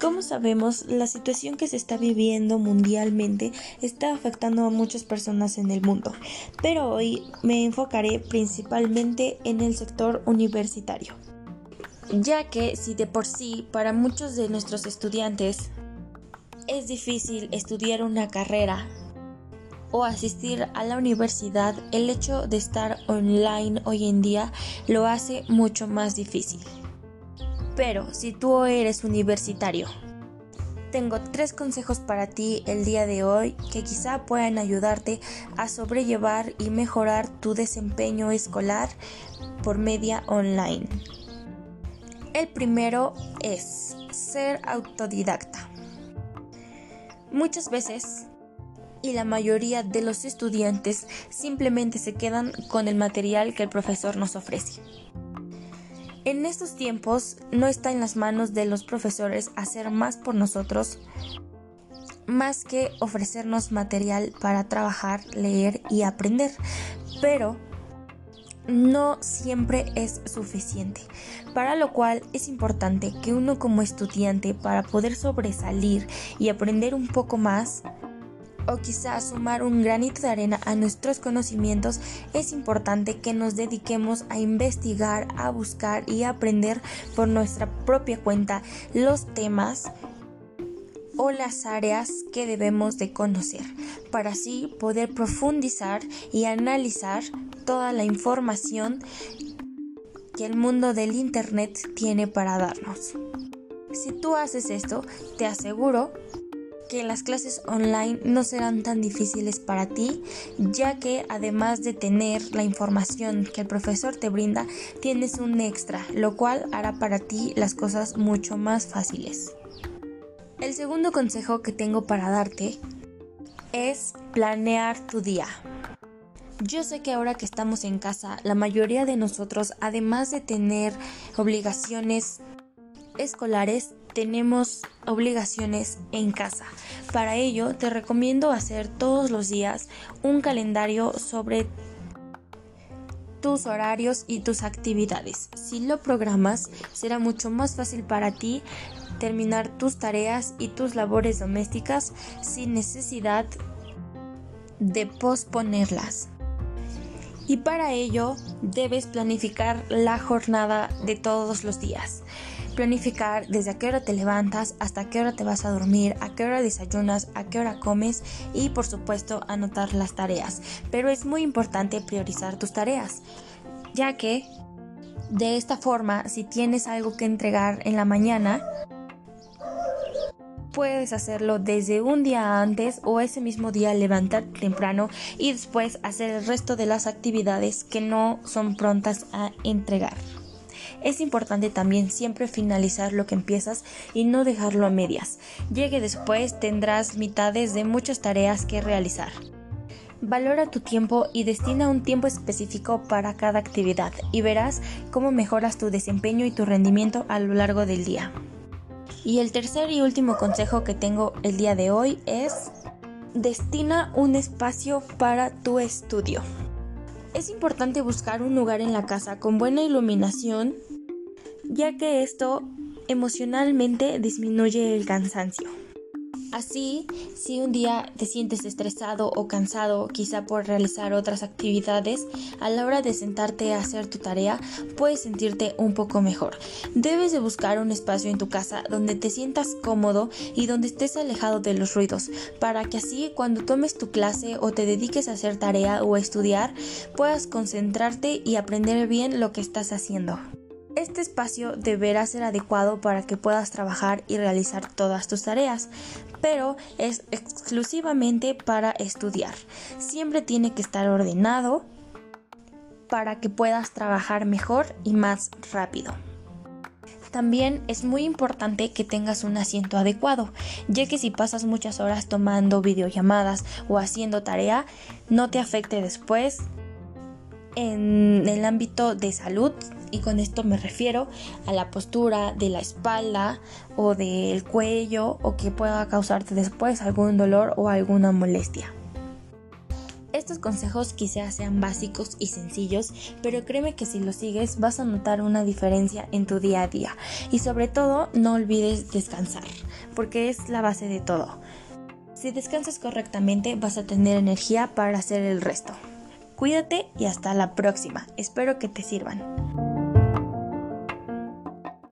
Como sabemos, la situación que se está viviendo mundialmente está afectando a muchas personas en el mundo, pero hoy me enfocaré principalmente en el sector universitario, ya que si de por sí para muchos de nuestros estudiantes es difícil estudiar una carrera o asistir a la universidad, el hecho de estar online hoy en día lo hace mucho más difícil. Pero si tú eres universitario, tengo tres consejos para ti el día de hoy que quizá puedan ayudarte a sobrellevar y mejorar tu desempeño escolar por media online. El primero es ser autodidacta. Muchas veces y la mayoría de los estudiantes simplemente se quedan con el material que el profesor nos ofrece. En estos tiempos no está en las manos de los profesores hacer más por nosotros más que ofrecernos material para trabajar, leer y aprender, pero no siempre es suficiente, para lo cual es importante que uno como estudiante para poder sobresalir y aprender un poco más, o quizás sumar un granito de arena a nuestros conocimientos, es importante que nos dediquemos a investigar, a buscar y a aprender por nuestra propia cuenta los temas o las áreas que debemos de conocer para así poder profundizar y analizar toda la información que el mundo del Internet tiene para darnos. Si tú haces esto, te aseguro que las clases online no serán tan difíciles para ti, ya que además de tener la información que el profesor te brinda, tienes un extra, lo cual hará para ti las cosas mucho más fáciles. El segundo consejo que tengo para darte es planear tu día. Yo sé que ahora que estamos en casa, la mayoría de nosotros, además de tener obligaciones escolares, tenemos obligaciones en casa. Para ello, te recomiendo hacer todos los días un calendario sobre tus horarios y tus actividades. Si lo programas, será mucho más fácil para ti terminar tus tareas y tus labores domésticas sin necesidad de posponerlas. Y para ello debes planificar la jornada de todos los días planificar desde qué hora te levantas hasta qué hora te vas a dormir, a qué hora desayunas, a qué hora comes y por supuesto anotar las tareas. Pero es muy importante priorizar tus tareas, ya que de esta forma si tienes algo que entregar en la mañana, puedes hacerlo desde un día antes o ese mismo día levantarte temprano y después hacer el resto de las actividades que no son prontas a entregar. Es importante también siempre finalizar lo que empiezas y no dejarlo a medias. Llegue después tendrás mitades de muchas tareas que realizar. Valora tu tiempo y destina un tiempo específico para cada actividad y verás cómo mejoras tu desempeño y tu rendimiento a lo largo del día. Y el tercer y último consejo que tengo el día de hoy es destina un espacio para tu estudio. Es importante buscar un lugar en la casa con buena iluminación, ya que esto emocionalmente disminuye el cansancio. Así, si un día te sientes estresado o cansado, quizá por realizar otras actividades, a la hora de sentarte a hacer tu tarea, puedes sentirte un poco mejor. Debes de buscar un espacio en tu casa donde te sientas cómodo y donde estés alejado de los ruidos, para que así cuando tomes tu clase o te dediques a hacer tarea o a estudiar, puedas concentrarte y aprender bien lo que estás haciendo. Este espacio deberá ser adecuado para que puedas trabajar y realizar todas tus tareas, pero es exclusivamente para estudiar. Siempre tiene que estar ordenado para que puedas trabajar mejor y más rápido. También es muy importante que tengas un asiento adecuado, ya que si pasas muchas horas tomando videollamadas o haciendo tarea, no te afecte después en el ámbito de salud y con esto me refiero a la postura de la espalda o del cuello o que pueda causarte después algún dolor o alguna molestia. Estos consejos quizás sean básicos y sencillos, pero créeme que si los sigues vas a notar una diferencia en tu día a día y sobre todo no olvides descansar. porque es la base de todo. Si descansas correctamente vas a tener energía para hacer el resto. Cuídate y hasta la próxima. Espero que te sirvan.